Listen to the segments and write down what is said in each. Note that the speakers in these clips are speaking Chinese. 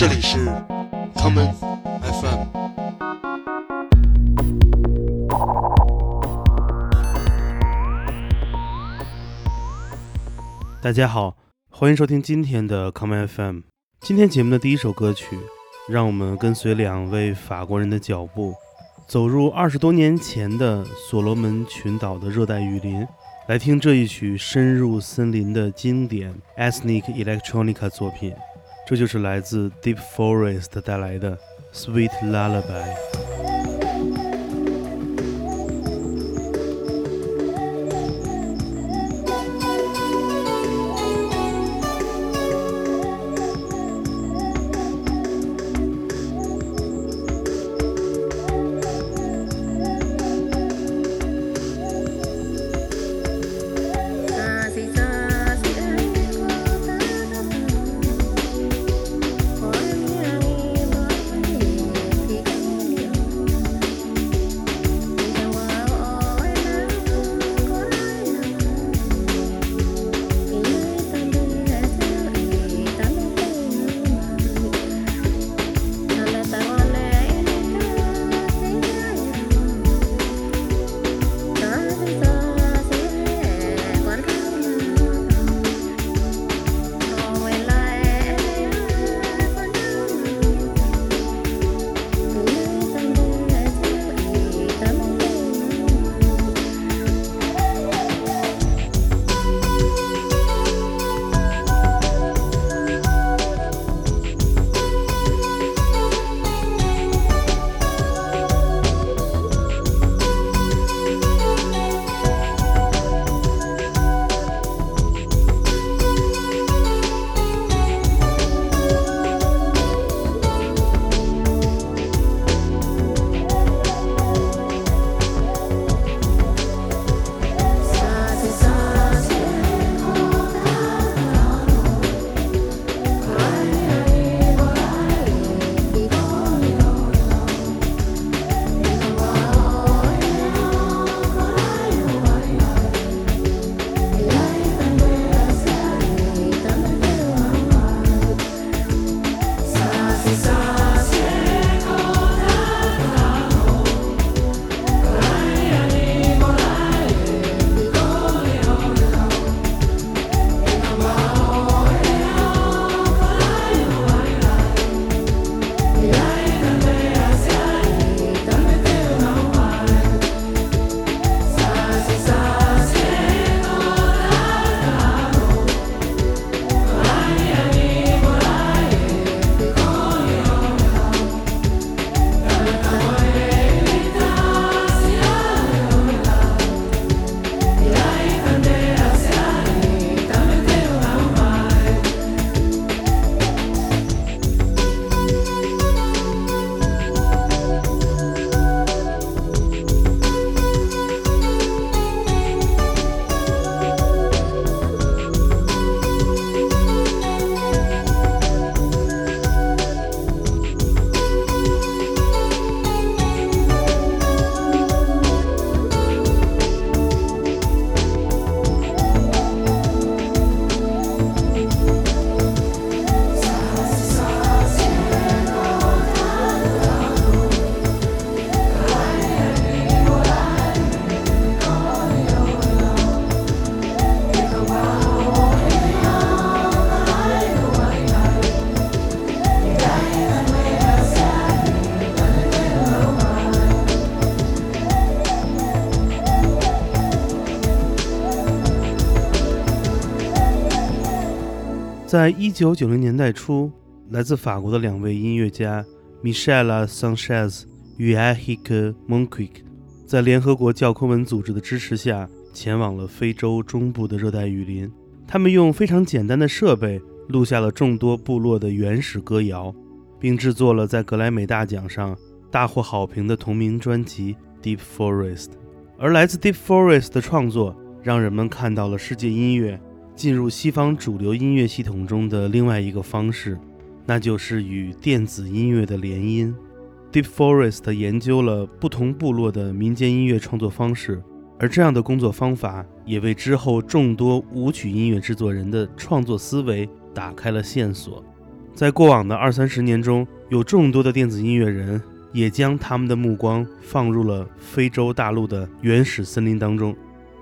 这里是 common FM。大家好，欢迎收听今天的 common FM。今天节目的第一首歌曲，让我们跟随两位法国人的脚步，走入二十多年前的所罗门群岛的热带雨林。来听这一曲深入森林的经典 ethnic electronic 作品，这就是来自 Deep Forest 带来的 Sweet Lullaby。 在一九九零年代初，来自法国的两位音乐家 Michelle Sanchez 与 Ahik Monquick 在联合国教科文组织的支持下，前往了非洲中部的热带雨林。他们用非常简单的设备录下了众多部落的原始歌谣，并制作了在格莱美大奖上大获好评的同名专辑《Deep Forest》。而来自 Deep Forest 的创作，让人们看到了世界音乐。进入西方主流音乐系统中的另外一个方式，那就是与电子音乐的联姻。Deep Forest 研究了不同部落的民间音乐创作方式，而这样的工作方法也为之后众多舞曲音乐制作人的创作思维打开了线索。在过往的二三十年中，有众多的电子音乐人也将他们的目光放入了非洲大陆的原始森林当中。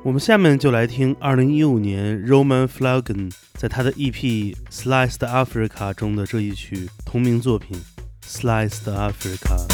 我们下面就来听2015年 Roman Flagen 在他的 EP《Sliced Africa》中的这一曲同名作品《Sliced Africa》。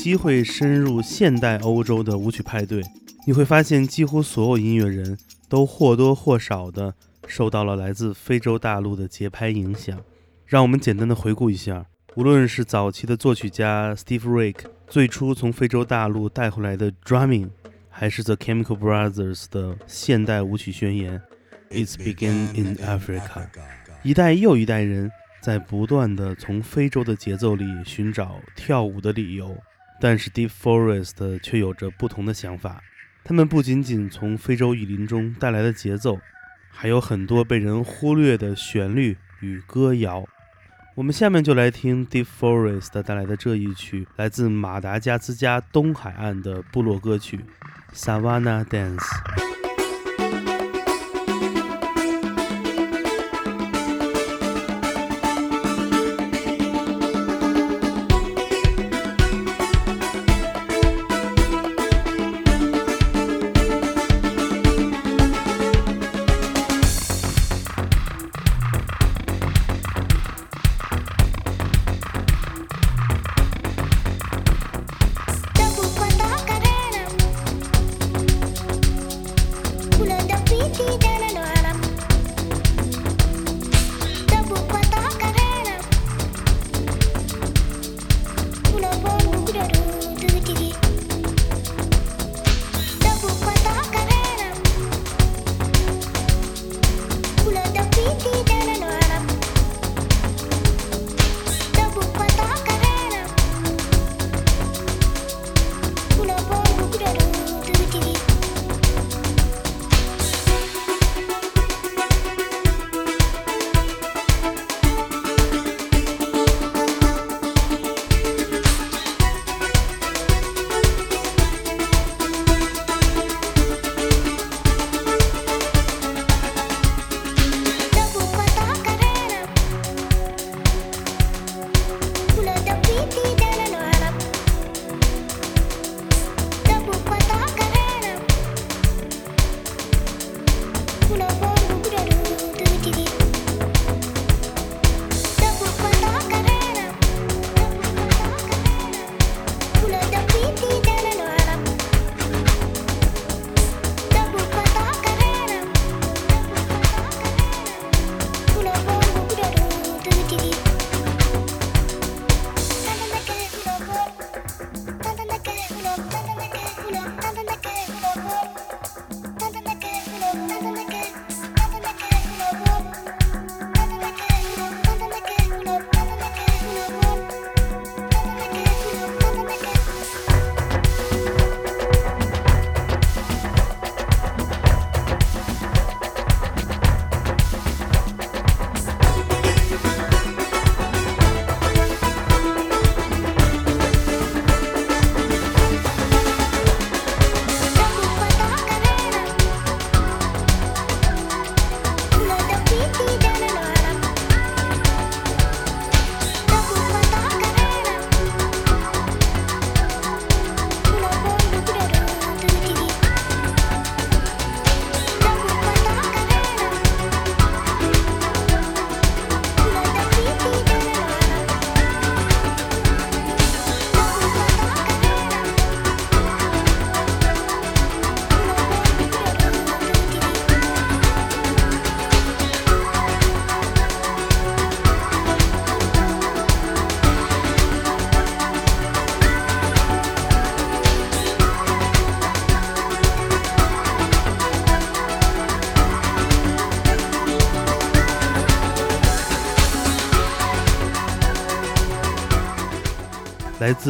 机会深入现代欧洲的舞曲派对，你会发现几乎所有音乐人都或多或少地受到了来自非洲大陆的节拍影响。让我们简单的回顾一下，无论是早期的作曲家 Steve Reich 最初从非洲大陆带回来的 drumming，还是 The Chemical Brothers 的现代舞曲宣言 It's Begin in Africa，一代又一代人。在不断的从非洲的节奏里寻找跳舞的理由，但是 Deep Forest 却有着不同的想法。他们不仅仅从非洲雨林中带来的节奏，还有很多被人忽略的旋律与歌谣。我们下面就来听 Deep Forest 带来的这一曲，来自马达加斯加东海岸的部落歌曲《Savannah Dance》。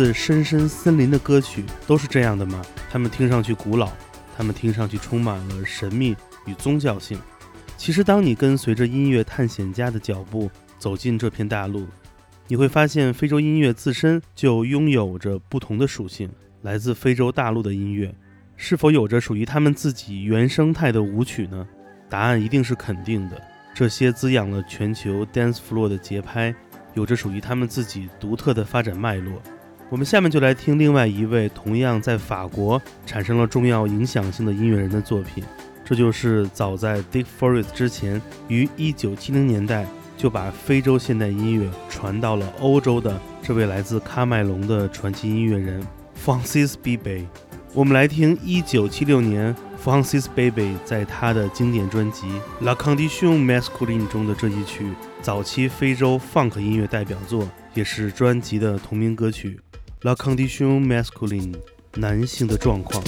自深深森林的歌曲都是这样的吗？它们听上去古老，它们听上去充满了神秘与宗教性。其实，当你跟随着音乐探险家的脚步走进这片大陆，你会发现非洲音乐自身就拥有着不同的属性。来自非洲大陆的音乐，是否有着属于他们自己原生态的舞曲呢？答案一定是肯定的。这些滋养了全球 dance floor 的节拍，有着属于他们自己独特的发展脉络。我们下面就来听另外一位同样在法国产生了重要影响性的音乐人的作品，这就是早在 Dick Forest 之前于1970年代就把非洲现代音乐传到了欧洲的这位来自喀麦隆的传奇音乐人 Francis Bebey。我们来听1976年 Francis Bebey 在他的经典专辑《La Condition Masculine》中的这一曲，早期非洲 Funk 音乐代表作，也是专辑的同名歌曲《La Condition Masculine》，男性的状况。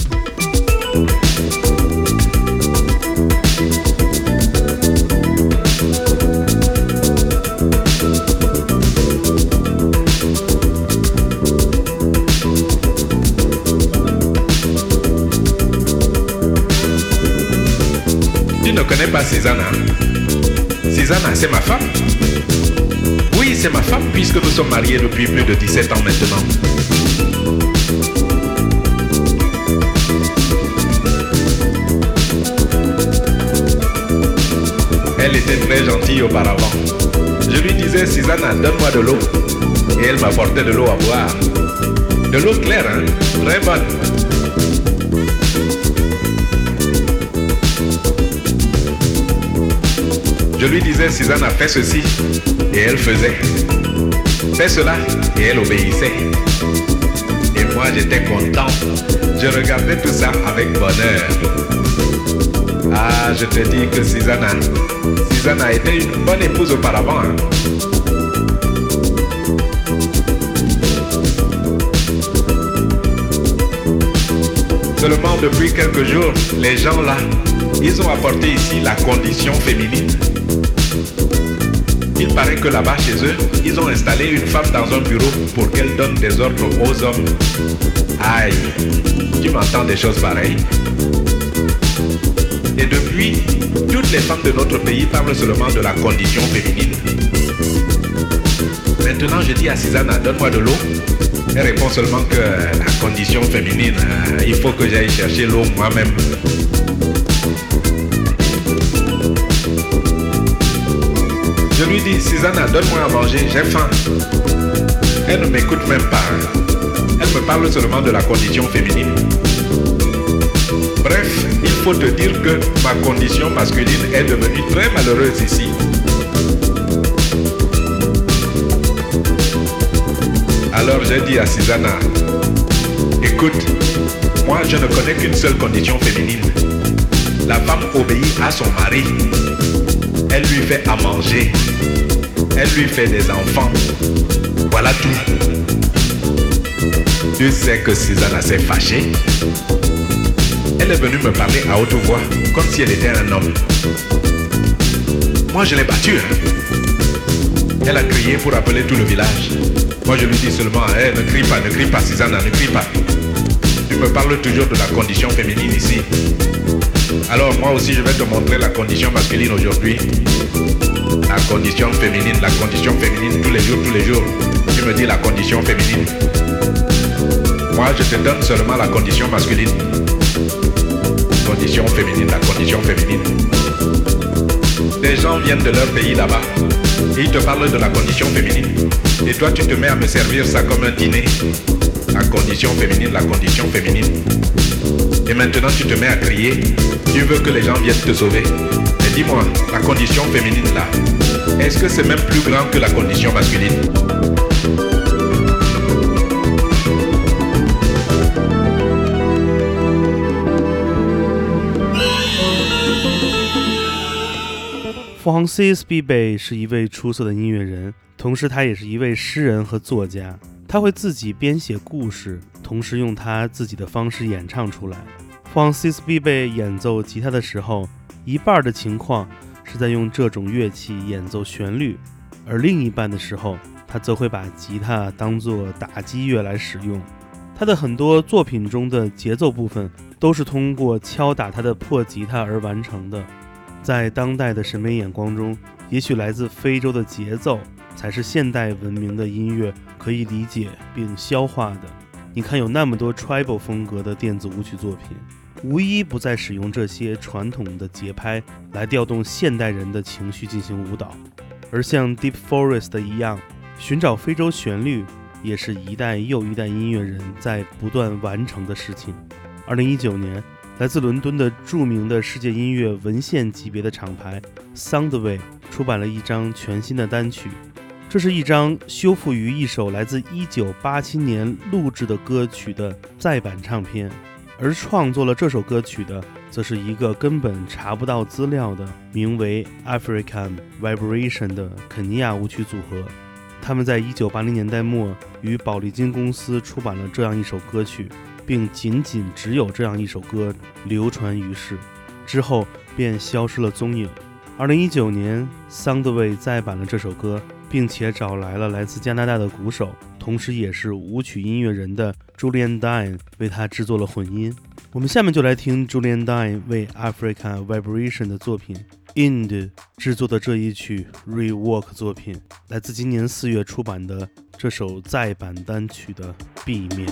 ne connais pas Cézanne. Cézanne, c'est ma femme. C'est ma femme puisque nous sommes mariés depuis plus de 17 ans maintenant. Elle était très gentille auparavant. Je lui disais, Susanna, donne-moi de l'eau. Et elle m'apportait de l'eau à boire. De l'eau claire, hein? Très bonne. Je lui disais, Suzanne a fait ceci, et elle faisait. Fais cela, et elle obéissait. Et moi, j'étais content. Je regardais tout ça avec bonheur. Ah, je te dis que Susanna, Susanna été une bonne épouse auparavant. hein. Seulement depuis quelques jours, les gens là, ils ont apporté ici la condition féminine. Il paraît que là-bas chez eux, ils ont installé une femme dans un bureau pour qu'elle donne des ordres aux hommes. Aïe, tu m'entends des choses pareilles Et depuis, toutes les femmes de notre pays parlent seulement de la condition féminine. Maintenant, je dis à Susanna, donne-moi de l'eau. Elle répond seulement que la condition féminine, euh, il faut que j'aille chercher l'eau moi-même. Je lui dis, Susanna, donne-moi à manger, j'ai faim. Elle ne m'écoute même pas. Elle me parle seulement de la condition féminine. Bref, il faut te dire que ma condition masculine est devenue très malheureuse ici. Alors j'ai dit à Susanna, écoute, moi je ne connais qu'une seule condition féminine. La femme obéit à son mari. Elle lui fait à manger. Elle lui fait des enfants. Voilà tout. Tu sais que Susanna s'est fâchée. Elle est venue me parler à haute voix, comme si elle était un homme. Moi je l'ai battue. hein. Elle a crié pour appeler tout le village. Moi je lui dis seulement, Eh, ne crie pas, ne crie pas, Susanna, ne crie pas. Tu me parles toujours de la condition féminine ici. Alors moi aussi je vais te montrer la condition masculine aujourd'hui. La condition féminine, la condition féminine tous les jours, tous les jours. Tu me dis la condition féminine. Moi je te donne seulement la condition masculine. Condition féminine, la condition féminine. Des gens viennent de leur pays là-bas. Ils te parlent de la condition féminine. Et toi tu te mets à me servir ça comme un dîner. La condition féminine, la condition féminine. Et maintenant tu te mets à crier. Tu veux que les gens viennent te sauver. Mais dis-moi, la condition féminine là, est-ce que c'est même plus grand que la condition masculine Francis Bebey 是一位出色的音乐人，同时他也是一位诗人和作家。他会自己编写故事， 同时用他自己的方式演唱出来。Francis Beb 演奏吉他的时候，一半的情况是在用这种乐器演奏旋律，而另一半的时候，他则会把吉他当作打击乐来使用。他的很多作品中的节奏部分都是通过敲打他的破吉他而完成的。在当代的审美眼光中，也许来自非洲的节奏才是现代文明的音乐可以理解并消化的。你看，有那么多 tribal 风格的电子舞曲作品，无一不在使用这些传统的节拍来调动现代人的情绪进行舞蹈。而像 Deep Forest 一样，寻找非洲旋律，也是一代又一代音乐人在不断完成的事情。二零一九年来自伦敦的著名的世界音乐文献级别的厂牌 Soundwave 出版了一张全新的单曲。这是一张修复于一首来自1987年录制的歌曲的再版唱片，而创作了这首歌曲的，则是一个根本查不到资料的名为 African Vibration 的肯尼亚舞曲组合。他们在1980年代末与宝丽金公司出版了这样一首歌曲，并仅仅只有这样一首歌流传于世，之后便消失了踪影。2019年，Soundwave 再版了这首歌。并且找来了来自加拿大的鼓手，同时也是舞曲音乐人的 Julian Dine 为他制作了混音。我们下面就来听 Julian Dine 为 Africa Vibration 的作品 Ind 制作的这一曲 Rework 作品，来自今年四月出版的这首再版单曲的 B 面。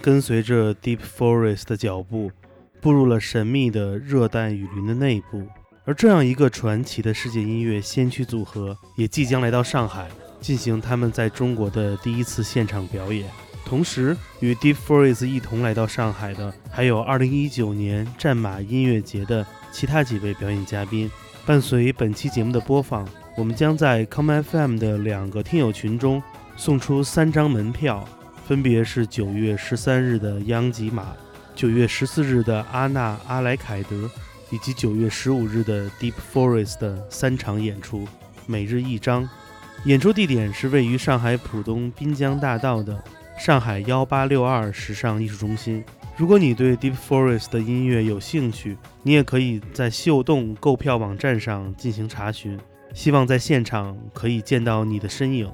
跟随着 Deep Forest 的脚步，步入了神秘的热带雨林的内部。而这样一个传奇的世界音乐先驱组合，也即将来到上海，进行他们在中国的第一次现场表演。同时，与 Deep Forest 一同来到上海的，还有2019年战马音乐节的其他几位表演嘉宾。伴随本期节目的播放，我们将在 Come FM 的两个听友群中送出三张门票，分别是九月十三日的央吉玛，九月十四日的阿纳阿莱凯德，以及九月十五日的 Deep Forest 的三场演出，每日一张。演出地点是位于上海浦东滨江大道的上海幺八六二时尚艺术中心。如果你对 Deep Forest 的音乐有兴趣，你也可以在秀动购票网站上进行查询。希望在现场可以见到你的身影。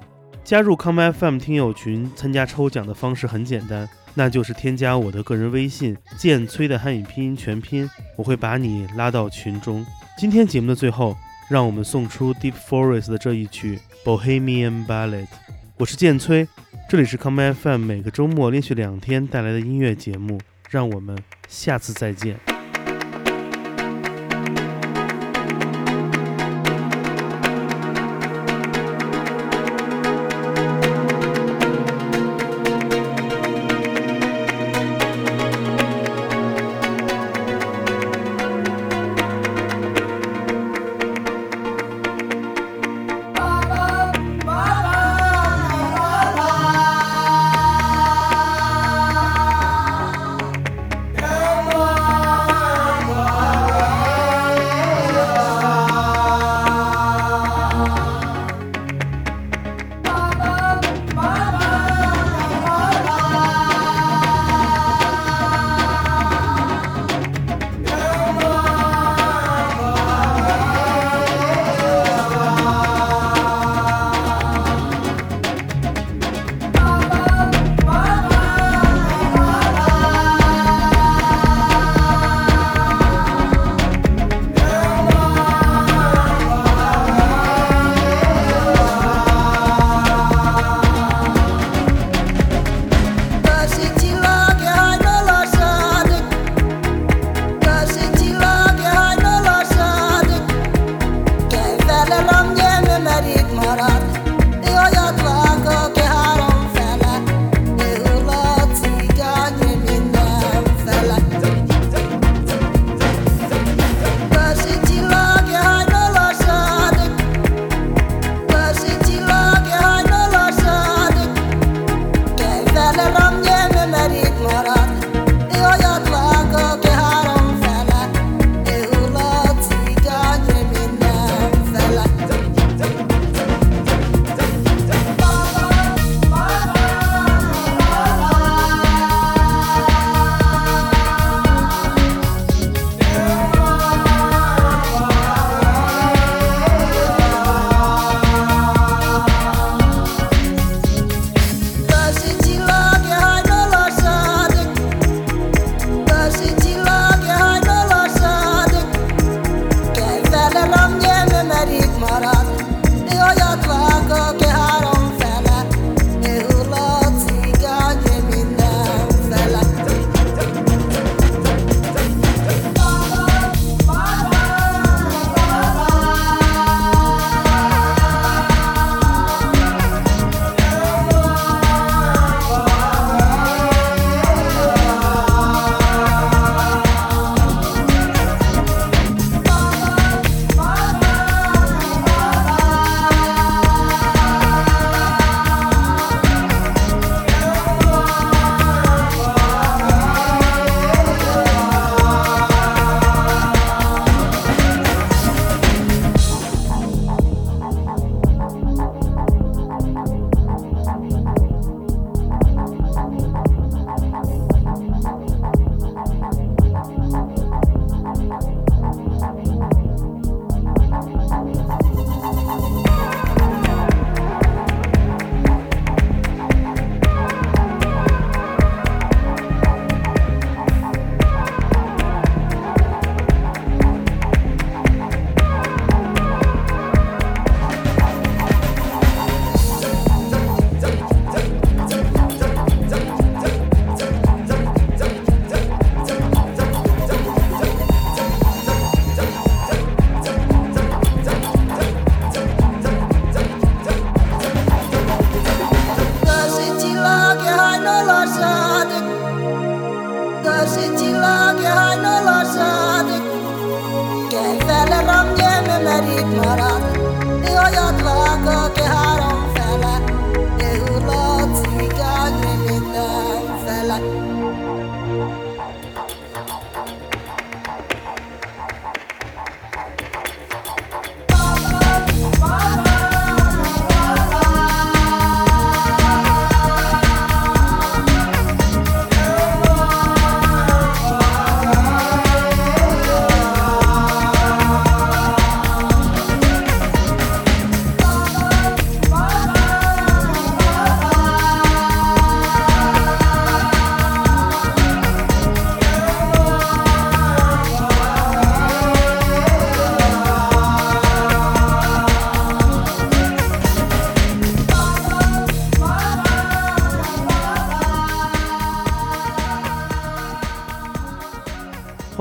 加入 Come FM 听友群参加抽奖的方式很简单，那就是添加我的个人微信“剑崔”的汉语拼音全拼，我会把你拉到群中。今天节目的最后，让我们送出 Deep Forest 的这一曲《Bohemian Ballad》。我是剑崔，这里是 Come FM 每个周末连续两天带来的音乐节目。让我们下次再见。